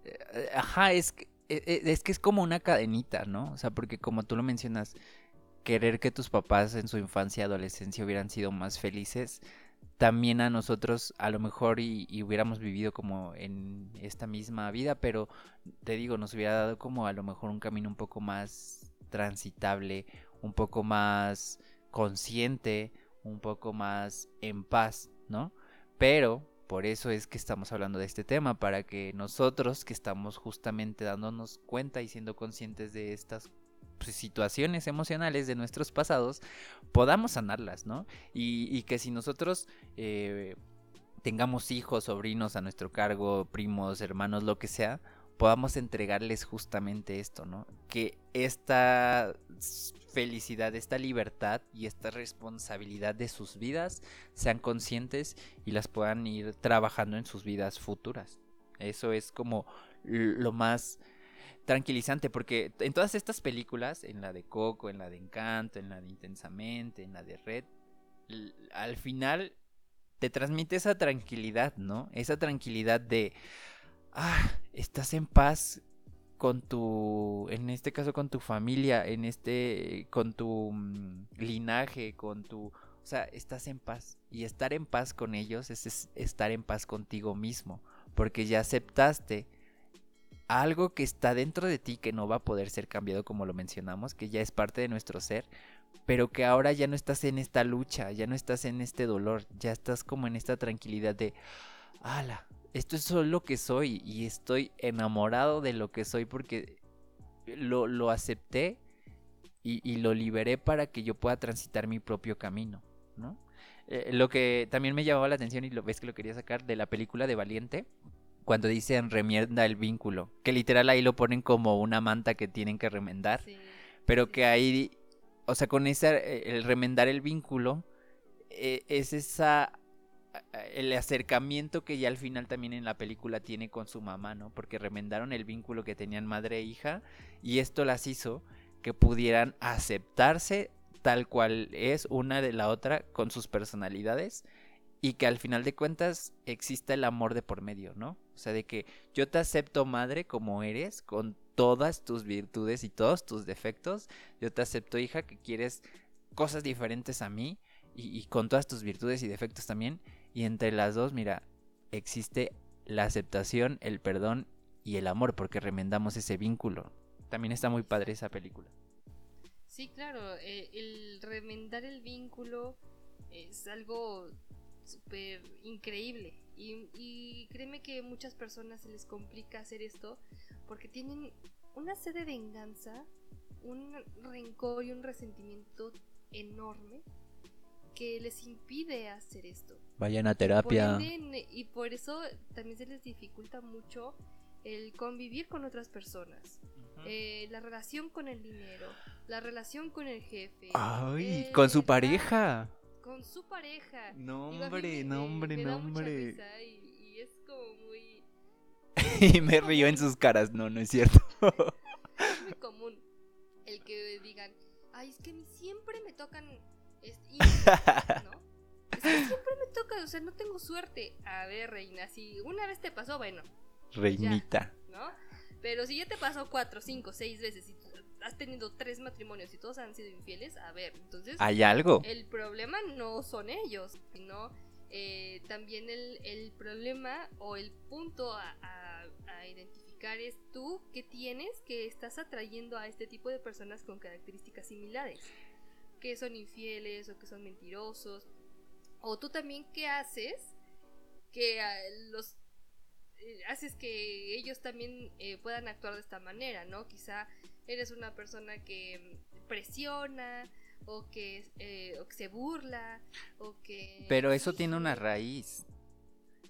Eh, ajá, es que, es que es como una cadenita, ¿no? O sea, porque como tú lo mencionas, querer que tus papás en su infancia y adolescencia hubieran sido más felices, también a nosotros a lo mejor y, hubiéramos vivido como en esta misma vida, pero te digo, nos hubiera dado como a lo mejor un camino un poco más transitable, un poco más consciente, un poco más en paz, ¿no? Pero por eso es que estamos hablando de este tema, para que nosotros que estamos justamente dándonos cuenta y siendo conscientes de estas pues, situaciones emocionales de nuestros pasados, podamos sanarlas, ¿no? Y, que si nosotros eh, tengamos hijos, sobrinos a nuestro cargo, primos, hermanos, lo que sea, podamos entregarles justamente esto, ¿no? Que esta felicidad, esta libertad y esta responsabilidad de sus vidas sean conscientes y las puedan ir trabajando en sus vidas futuras. Eso es como lo más tranquilizante porque en todas estas películas, en la de Coco, en la de Encanto, en la de Intensamente, en la de Red, al final te transmite esa tranquilidad, ¿no? Esa tranquilidad de, ah, estás en paz con tu, en este caso con tu familia, en este, con tu mm, linaje, con tu, o sea, estás en paz. Y estar en paz con ellos es estar en paz contigo mismo, porque ya aceptaste algo que está dentro de ti que no va a poder ser cambiado como lo mencionamos, que ya es parte de nuestro ser, pero que ahora ya no estás en esta lucha, ya no estás en este dolor, ya estás como en esta tranquilidad de, ala, esto es solo lo que soy y estoy enamorado de lo que soy porque lo, lo acepté y, lo liberé para que yo pueda transitar mi propio camino, ¿no? Eh, lo que también me llamaba la atención y lo ves que lo quería sacar de la película de Valiente, cuando dicen remienda el vínculo, que literal ahí lo ponen como una manta que tienen que remendar, pero que ahí, o sea, con ese, eh, el remendar el vínculo, eh, es esa, el acercamiento que ya al final también en la película tiene con su mamá, ¿no? Porque remendaron el vínculo que tenían madre e hija y esto las hizo que pudieran aceptarse tal cual es una de la otra con sus personalidades y que al final de cuentas exista el amor de por medio, ¿no? O sea, de que yo te acepto madre como eres, con todas tus virtudes y todos tus defectos, yo te acepto hija que quieres cosas diferentes a mí y, con todas tus virtudes y defectos también, y entre las dos, mira, existe la aceptación, el perdón y el amor, porque remendamos ese vínculo. También está muy padre esa película. Sí, claro, eh, el remendar el vínculo es algo súper increíble. Y, créeme que muchas personas se les complica hacer esto porque tienen una sed de venganza, un rencor y un resentimiento enorme que les impide hacer esto. Vayan a terapia. y por eso también se les dificulta mucho el convivir con otras personas. Eh, la relación con el dinero, la relación con el jefe. Ay, con su pareja con su pareja. Nombre, nombre, nombre. Y, y, es como muy. y me río en sus caras, no, no es cierto. es muy común el que digan, ay, es que siempre me tocan. Este, ¿no? Es que siempre me toca, o sea, no tengo suerte. A ver, reina, si una vez te pasó, bueno. Reinita. ¿No? Pero si ya te pasó cuatro, cinco, seis veces y has tenido tres matrimonios y todos han sido infieles, a ver, entonces... Hay algo. El problema no son ellos, sino eh, también el, el, problema o el punto a, a, identificar es tú que tienes que estás atrayendo a este tipo de personas con características similares, que son infieles o que son mentirosos, o tú también qué haces que ah, los eh, haces que ellos también eh, puedan actuar de esta manera, ¿no? Quizá eres una persona que presiona o que, eh, se burla o que... Pero eso tiene una raíz.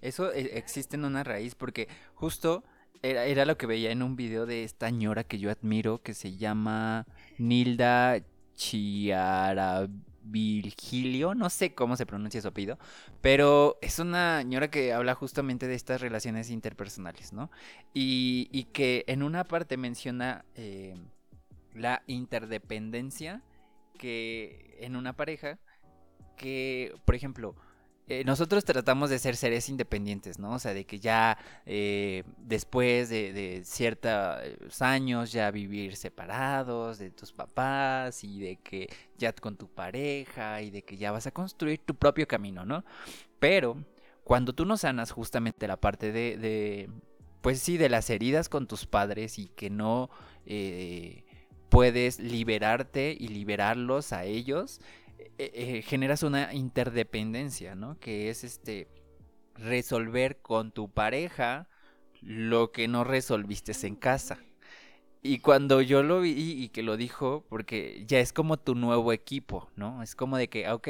Eso existe en una raíz porque justo era, era, lo que veía en un video de esta ñora que yo admiro que se llama Nilda Chiara Virgilio, no sé cómo se pronuncia su apellido, pero es una señora que habla justamente de estas relaciones interpersonales, ¿no? Y, que en una parte menciona eh, la interdependencia que en una pareja, que, por ejemplo, eh, nosotros tratamos de ser seres independientes, ¿no? O sea, de que ya eh, después de, ciertos años ya vivir separados de tus papás y de que ya con tu pareja y de que ya vas a construir tu propio camino, ¿no? Pero cuando tú no sanas justamente la parte de, pues sí, de las heridas con tus padres y que no eh, puedes liberarte y liberarlos a ellos, eh, eh, generas una interdependencia, ¿no? Que es este resolver con tu pareja lo que no resolviste en casa. Y cuando yo lo vi y que lo dijo, porque ya es como tu nuevo equipo, ¿no? Es como de que, ok,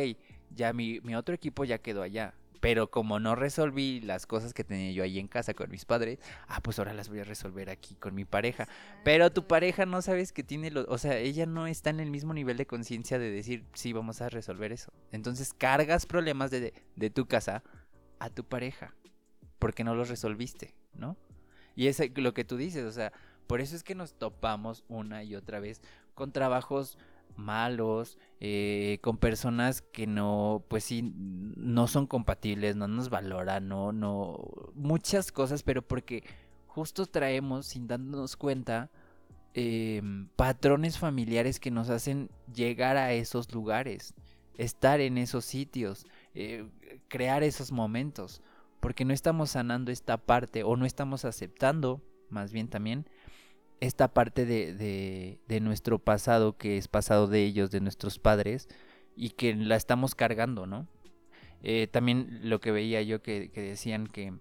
ya mi, mi otro equipo ya quedó allá. Pero como no resolví las cosas que tenía yo ahí en casa con mis padres, ah, pues ahora las voy a resolver aquí con mi pareja. Pero tu pareja no sabes que tiene los, o sea, ella no está en el mismo nivel de conciencia de decir, sí, vamos a resolver eso. Entonces cargas problemas de, de tu casa a tu pareja, porque no los resolviste, ¿no? Y es lo que tú dices, o sea, por eso es que nos topamos una y otra vez con trabajos malos, eh, con personas que no, pues sí, no son compatibles, no nos valoran, no, no, muchas cosas, pero porque justo traemos, sin darnos cuenta, em, patrones familiares que nos hacen llegar a esos lugares, estar en esos sitios, eh, crear esos momentos, porque no estamos sanando esta parte o no estamos aceptando, más bien también, esta parte de, de, nuestro pasado, que es pasado de ellos, de nuestros padres, y que la estamos cargando, ¿no? Eh, también lo que veía yo que, decían que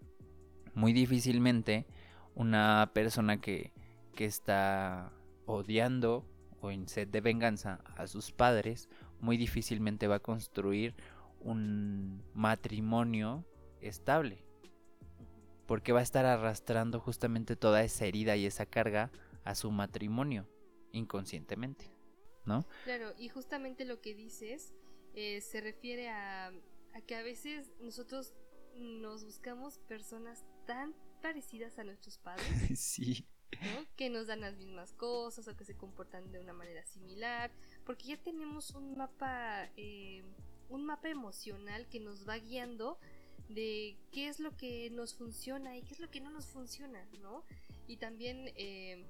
muy difícilmente una persona que, que está odiando o en sed de venganza a sus padres, muy difícilmente va a construir un matrimonio estable. Porque va a estar arrastrando justamente toda esa herida y esa carga a su matrimonio inconscientemente, ¿no? Claro, y justamente lo que dices eh, se refiere a, que a veces nosotros nos buscamos personas tan parecidas a nuestros padres. sí. que nos dan las mismas cosas o que se comportan de una manera similar, porque ya tenemos un mapa, eh, un mapa emocional que nos va guiando de qué es lo que nos funciona y qué es lo que no nos funciona, ¿no? Y también eh,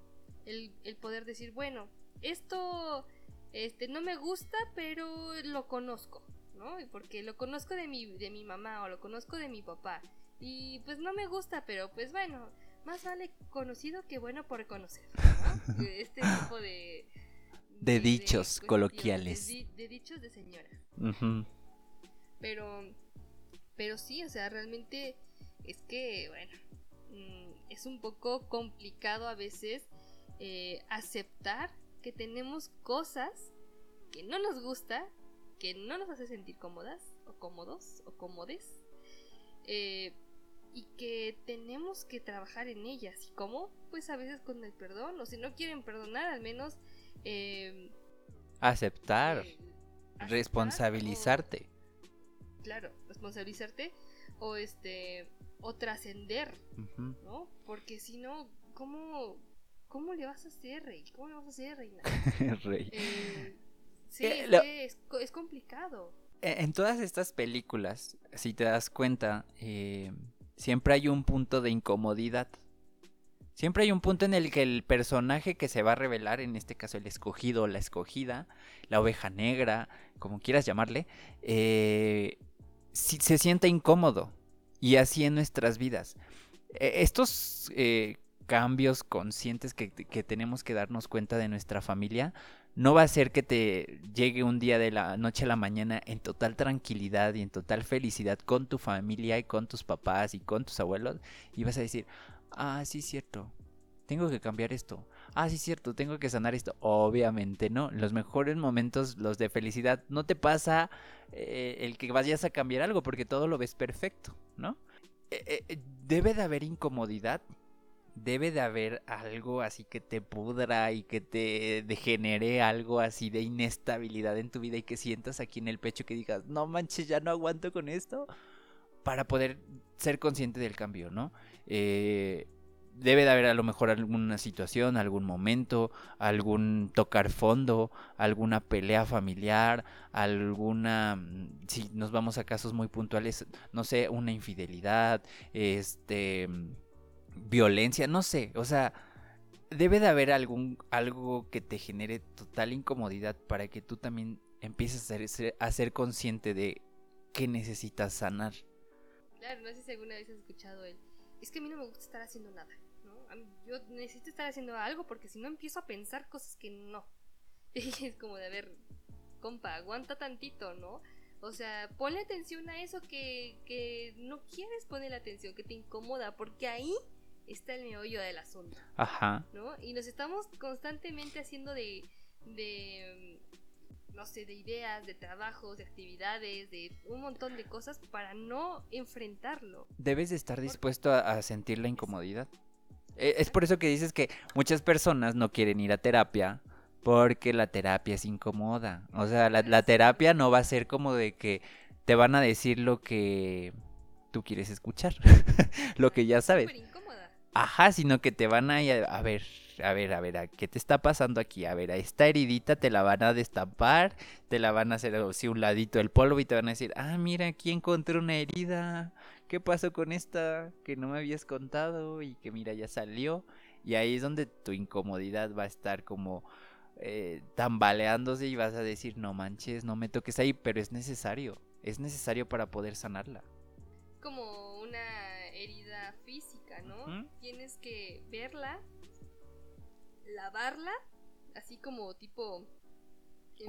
el, poder decir, bueno, esto este, no me gusta, pero lo conozco, ¿no? Porque lo conozco de mi, de mi mamá o lo conozco de mi papá. Y pues no me gusta, pero pues bueno, más vale conocido que bueno por conocer, ¿no? Este tipo de... De, dichos coloquiales. De, dichos de señora. Pero, pero sí, o sea, realmente es que, bueno, mm, es un poco complicado a veces eh, aceptar que tenemos cosas que no nos gusta, que no nos hace sentir cómodas o cómodos o cómodes eh, y que tenemos que trabajar en ellas. ¿Y cómo? Pues a veces con el perdón o si no quieren perdonar, al menos eh, aceptar, responsabilizarte. claro, responsabilizarte o este o trascender, ¿no? Porque si no, ¿cómo ¿Cómo le vas a hacer, Rey? ¿Cómo le vas a hacer, Reina? Rey. Eh, sí, eh, es, complicado. E, en todas estas películas, si te das cuenta, eh, siempre hay un punto de incomodidad. Siempre hay un punto en el que el personaje que se va a revelar, en este caso el escogido o la escogida, la oveja negra, como quieras llamarle, se sienta incómodo. Y así en nuestras vidas. E, estos cambios conscientes que, tenemos que darnos cuenta de nuestra familia no va a ser que te llegue un día de la noche a la mañana en total tranquilidad y en total felicidad con tu familia y con tus papás y con tus abuelos y vas a decir, ah, sí, cierto, tengo que cambiar esto. Ah, sí, cierto, tengo que sanar esto. Obviamente no. Los mejores momentos, los de felicidad, no te pasa eh, el que vayas a cambiar algo porque todo lo ves perfecto, ¿no? Eh, eh, debe de haber incomodidad. Debe de haber algo así que te pudra y que te degenere algo así de inestabilidad en tu vida y que sientas aquí en el pecho que digas, no manches, ya no aguanto con esto. Para poder ser consciente del cambio, ¿no? Eh, debe de haber a lo mejor alguna situación, algún momento, algún tocar fondo, alguna pelea familiar, alguna, mm, si nos vamos a casos muy puntuales, no sé, una infidelidad, este, violencia, no sé, o sea, debe de haber algún, algo que te genere total incomodidad para que tú también empieces a ser, a ser consciente de que necesitas sanar. Claro, no sé si alguna vez has escuchado él. Es que a mí no me gusta estar haciendo nada yo necesito estar haciendo algo porque si no empiezo a pensar cosas que no. Y es como de, a ver, compa, aguanta tantito, ¿no? O sea, ponle atención a eso que, que no quieres poner atención, que te incomoda, porque ahí está el meollo del asunto. Ajá. ¿No? Y nos estamos constantemente haciendo de, de no sé, de ideas, de trabajos, de actividades, de un montón de cosas para no enfrentarlo. Debes de estar dispuesto a sentir la incomodidad. Eh, es por eso que dices que muchas personas no quieren ir a terapia porque la terapia es incómoda. O sea, la, terapia no va a ser como de que te van a decir lo que tú quieres escuchar, lo que ya sabes. Ajá, sino que te van a, a ver, a ver, a ver, ¿qué te está pasando aquí? A ver, a esta heridita te la van a destapar, te la van a hacer así un ladito del polvo y te van a decir, ah, mira, aquí encontré una herida. ¿qué pasó con esta que no me habías contado y que mira ya salió? Y ahí es donde tu incomodidad va a estar como eh, tambaleándose y vas a decir, no manches, no me toques ahí, pero es necesario, es necesario para poder sanarla. Como una herida física, Tienes que verla, lavarla, así como tipo...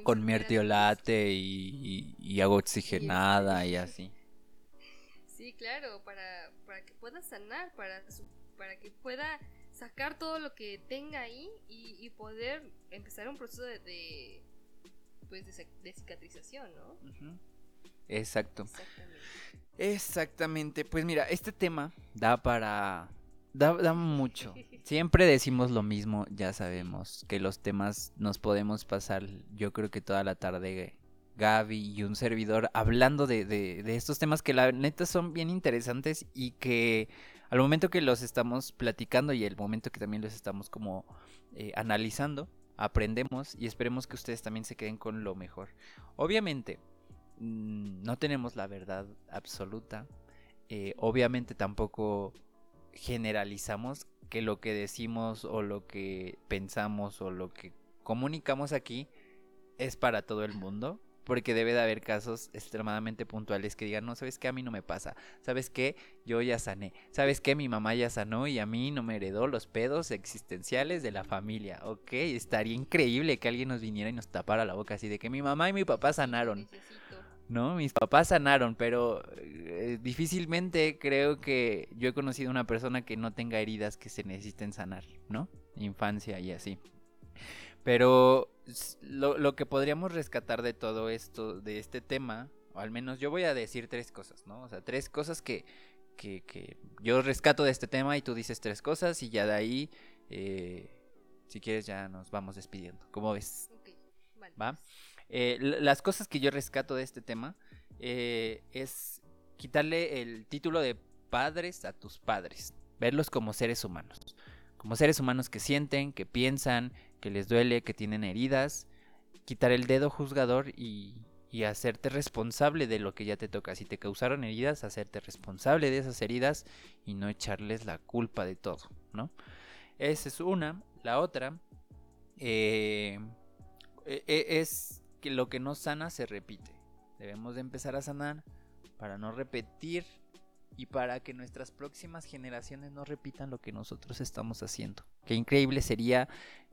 Con mertiolate y, y, agua oxigenada y así. Sí, claro, para, para que pueda sanar, para, para que pueda sacar todo lo que tenga ahí y, poder empezar un proceso de, pues de, cicatrización, ¿no? Exacto. Exactamente. Exactamente. Pues mira, este tema da para... Da, da mucho. Siempre decimos lo mismo, ya sabemos que los temas nos podemos pasar, yo creo que toda la tarde Gaby y un servidor hablando de, estos temas que la neta son bien interesantes y que al momento que los estamos platicando y el momento que también los estamos como eh, analizando, aprendemos y esperemos que ustedes también se queden con lo mejor. Obviamente, mm, no tenemos la verdad absoluta. Eh, obviamente tampoco generalizamos que lo que decimos o lo que pensamos o lo que comunicamos aquí es para todo el mundo porque debe de haber casos extremadamente puntuales que digan, no, ¿sabes qué? A mí no me pasa. ¿Sabes qué? Yo ya sané. ¿Sabes qué? Mi mamá ya sanó y a mí no me heredó los pedos existenciales de la familia. Ok, estaría increíble que alguien nos viniera y nos tapara la boca así de que mi mamá y mi papá sanaron. ¿No? Mis papás sanaron, pero eh, difícilmente creo que yo he conocido una persona que no tenga heridas que se necesiten sanar, ¿no? Infancia y así. Pero lo, que podríamos rescatar de todo esto, de este tema, o al menos yo voy a decir tres cosas, ¿no? O sea, tres cosas que, que, yo rescato de este tema y tú dices tres cosas y ya de ahí, eh, si quieres, ya nos vamos despidiendo. ¿Cómo ves? ¿Va? Eh, las cosas que yo rescato de este tema eh, es quitarle el título de padres a tus padres, verlos como seres humanos, como seres humanos que sienten, que piensan, que les duele, que tienen heridas, quitar el dedo juzgador y, y hacerte responsable de lo que ya te toca. Si te causaron heridas, hacerte responsable de esas heridas y no echarles la culpa de todo, ¿no? Esa es una. La otra eh, e, e, es que lo que no sana se repite. Debemos de empezar a sanar para no repetir y para que nuestras próximas generaciones no repitan lo que nosotros estamos haciendo. Qué increíble sería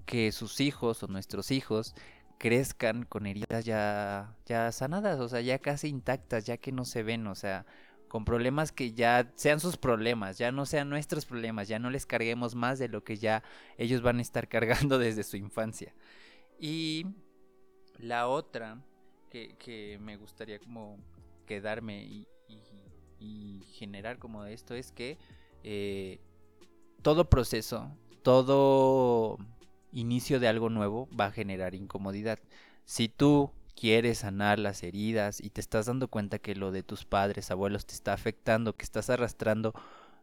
que sus hijos o nuestros hijos crezcan con heridas ya, ya sanadas, o sea, ya casi intactas, ya que no se ven, o sea, con problemas que ya sean sus problemas, ya no sean nuestros problemas, ya no les carguemos más de lo que ya ellos van a estar cargando desde su infancia. Y la otra que, me gustaría como quedarme y, generar como esto es que eh, todo proceso, todo inicio de algo nuevo va a generar incomodidad. Si tú quieres sanar las heridas y te estás dando cuenta que lo de tus padres, abuelos te está afectando, que estás arrastrando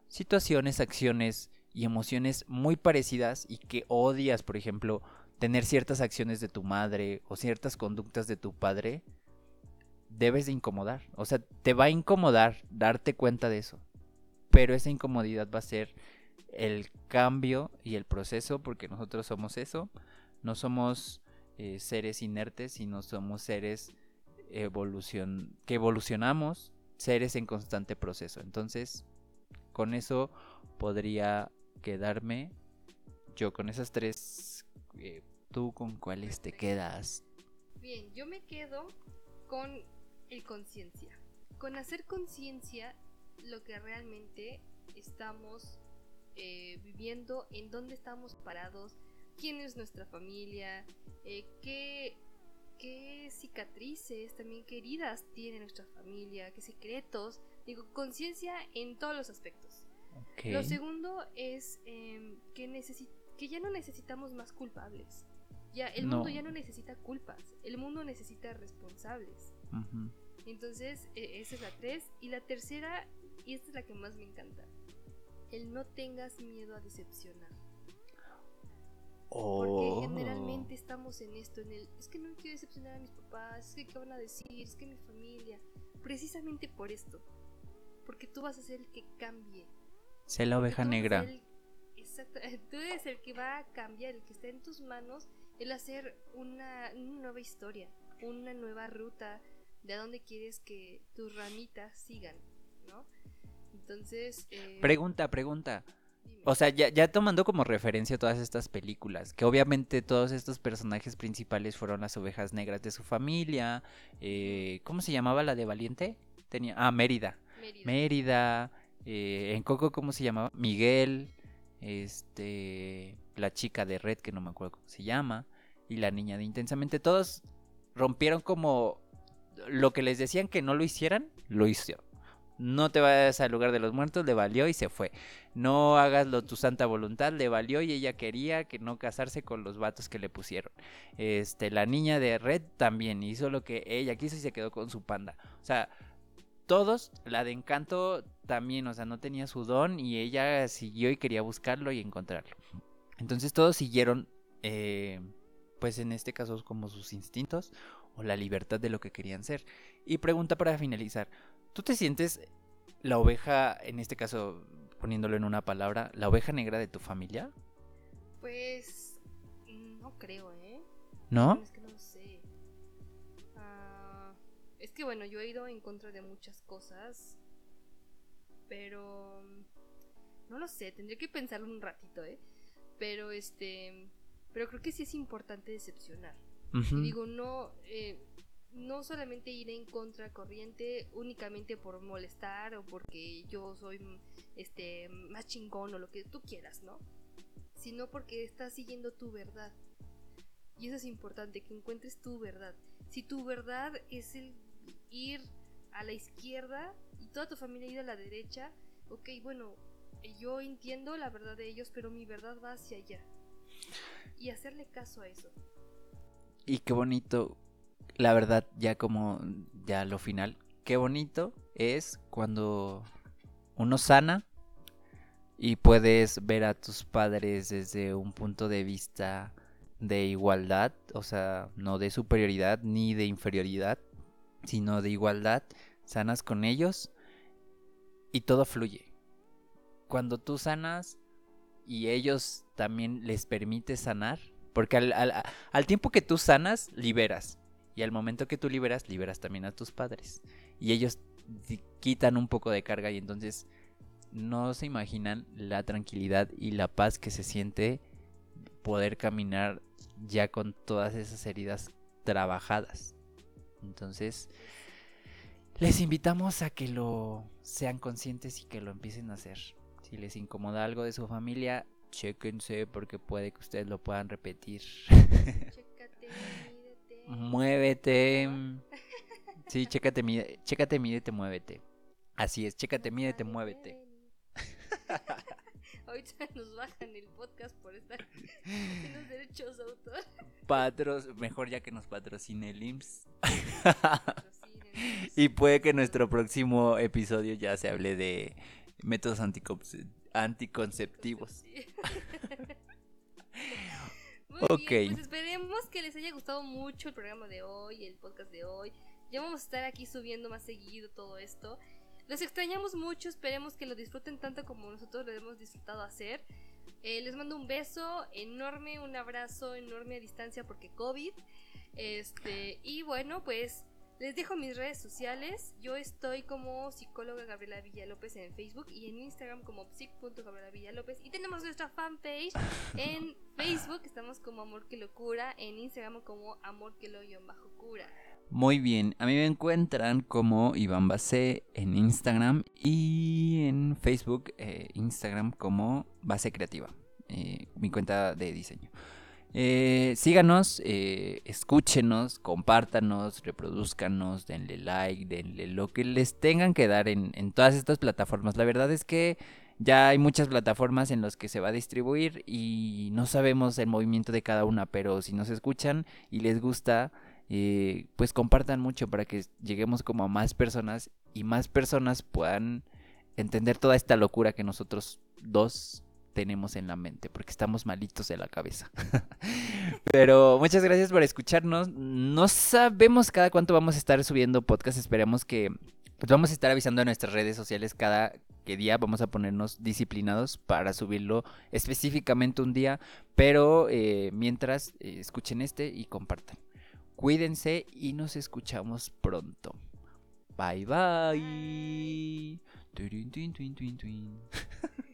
situaciones, acciones y emociones muy parecidas y que odias, por ejemplo, tener ciertas acciones de tu madre o ciertas conductas de tu padre, debes de incomodar. O sea, te va a incomodar darte cuenta de eso. Pero esa incomodidad va a ser el cambio y el proceso porque nosotros somos eso. No somos eh, seres inertes, sino somos seres evolución, que evolucionamos, seres en constante proceso. Entonces, con eso podría quedarme yo con esas tres. Eh, ¿Tú con cuáles te quedas? Bien, yo me quedo con el conciencia. Con hacer conciencia lo que realmente estamos eh, viviendo, en dónde estamos parados, quién es nuestra familia, eh, qué, cicatrices, también qué heridas tiene nuestra familia, qué secretos. Digo, conciencia en todos los aspectos. Lo segundo es em, que, que ya no necesitamos más culpables. Ya, el mundo ya no necesita culpas, el mundo necesita responsables. Entonces, e, esa es la tres. Y la tercera, y esta es la que más me encanta, el no tengas miedo a decepcionar. Porque oh. generalmente estamos en esto, en el, es que no quiero decepcionar a mis papás, es que qué van a decir, es que mi familia, precisamente por esto, porque tú vas a ser el que cambie. Sé la oveja negra. Tú eres el que va a cambiar, el que está en tus manos, el hacer una, nueva historia, una nueva ruta de a dónde quieres que tus ramitas sigan, ¿no? Entonces... Eh, pregunta, pregunta. O sea, ya, tomando como referencia todas estas películas, que obviamente todos estos personajes principales fueron las ovejas negras de su familia. Eh, ¿Cómo se llamaba la de Valiente? Tenía, ah, Mérida. Mérida. Eh, en Coco, ¿cómo se llamaba? Miguel. Este. La chica de Red, que no me acuerdo cómo se llama. Y la niña de Intensamente. Todos rompieron como lo que les decían que no lo hicieran, lo hicieron. No te vayas al lugar de los muertos, le valió y se fue. No hagas lo tu santa voluntad, le valió y ella quería que no casarse con los vatos que le pusieron. Este, la niña de Red también hizo lo que ella quiso y se quedó con su panda. O sea, todos, la de Encanto también, o sea, no tenía su don y ella siguió y quería buscarlo y encontrarlo. Entonces todos siguieron, eh, pues en este caso como sus instintos o la libertad de lo que querían ser. Y pregunta para finalizar, ¿Tú te sientes la oveja, en este caso, poniéndolo en una palabra, la oveja negra de tu familia? Pues no creo, ¿eh? ¿No? Que bueno, yo he ido en contra de muchas cosas, pero no lo sé, tendría que pensarlo un ratito, ¿eh? Pero este, pero creo que sí es importante decepcionar. Digo, no, eh, no solamente ir en contracorriente únicamente por molestar o porque yo soy este más chingón o lo que tú quieras, ¿no? Sino porque estás siguiendo tu verdad. Y eso es importante, que encuentres tu verdad. Si tu verdad es el ir a la izquierda y toda tu familia ir a la derecha, ok, bueno, yo entiendo la verdad de ellos, pero mi verdad va hacia allá. Y hacerle caso a eso. Y qué bonito la verdad, ya como ya lo final, qué bonito es cuando uno sana y puedes ver a tus padres desde un punto de vista de igualdad, o sea, no de superioridad ni de inferioridad, sino de igualdad, sanas con ellos y todo fluye. Cuando tú sanas y ellos también les permite sanar, porque al, al tiempo que tú sanas, liberas. Y al momento que tú liberas, liberas también a tus padres. Y ellos quitan un poco de carga y entonces no se imaginan la tranquilidad y la paz que se siente poder caminar ya con todas esas heridas trabajadas. Entonces, les invitamos a que lo sean conscientes y que lo empiecen a hacer. Si les incomoda algo de su familia, chéquense porque puede que ustedes lo puedan repetir. Chécate, mídete. Muévete. Sí, chécate, mide, chécate, mídete, muévete. Así es, chécate, mídete, muévete. Ahorita nos bajan el podcast por estar en los derechos de autor. Patros, mejor ya que nos patrocine el IMSS. y puede que nuestro próximo episodio ya se hable de métodos anticonceptivos. Muy ok. pues esperemos que les haya gustado mucho el programa de hoy, el podcast de hoy. Ya vamos a estar aquí subiendo más seguido todo esto. Los extrañamos mucho, esperemos que lo disfruten tanto como nosotros lo hemos disfrutado hacer. Eh, les mando un beso enorme, un abrazo enorme a distancia porque COVID. Este, y bueno, pues les dejo mis redes sociales. Yo estoy como psicóloga Gabriela Villalópez en Facebook y en Instagram como psic.gabriela Villalópez. Y tenemos nuestra fanpage en Facebook, estamos como Amor que Locura, en Instagram como Amor que lo bajo cura. Muy bien, a mí me encuentran como Iván Base en Instagram y en Facebook, eh, Instagram como Base Creativa, eh, mi cuenta de diseño. Eh, síganos, escúchenos, compártanos, reproduzcanos, denle like, denle lo que les tengan que dar en, en todas estas plataformas. La verdad es que ya hay muchas plataformas en las que se va a distribuir y no sabemos el movimiento de cada una, pero si nos escuchan y les gusta, eh, pues compartan mucho para que lleguemos como a más personas y más personas puedan entender toda esta locura que nosotros dos tenemos en la mente, porque estamos malitos de la cabeza. Pero muchas gracias por escucharnos. No sabemos cada cuánto vamos a estar subiendo podcast, esperemos que pues vamos a estar avisando en nuestras redes sociales cada que día vamos a ponernos disciplinados para subirlo específicamente un día, pero eh, mientras eh, escuchen este y compartan. Cuídense y nos escuchamos pronto. Bye bye.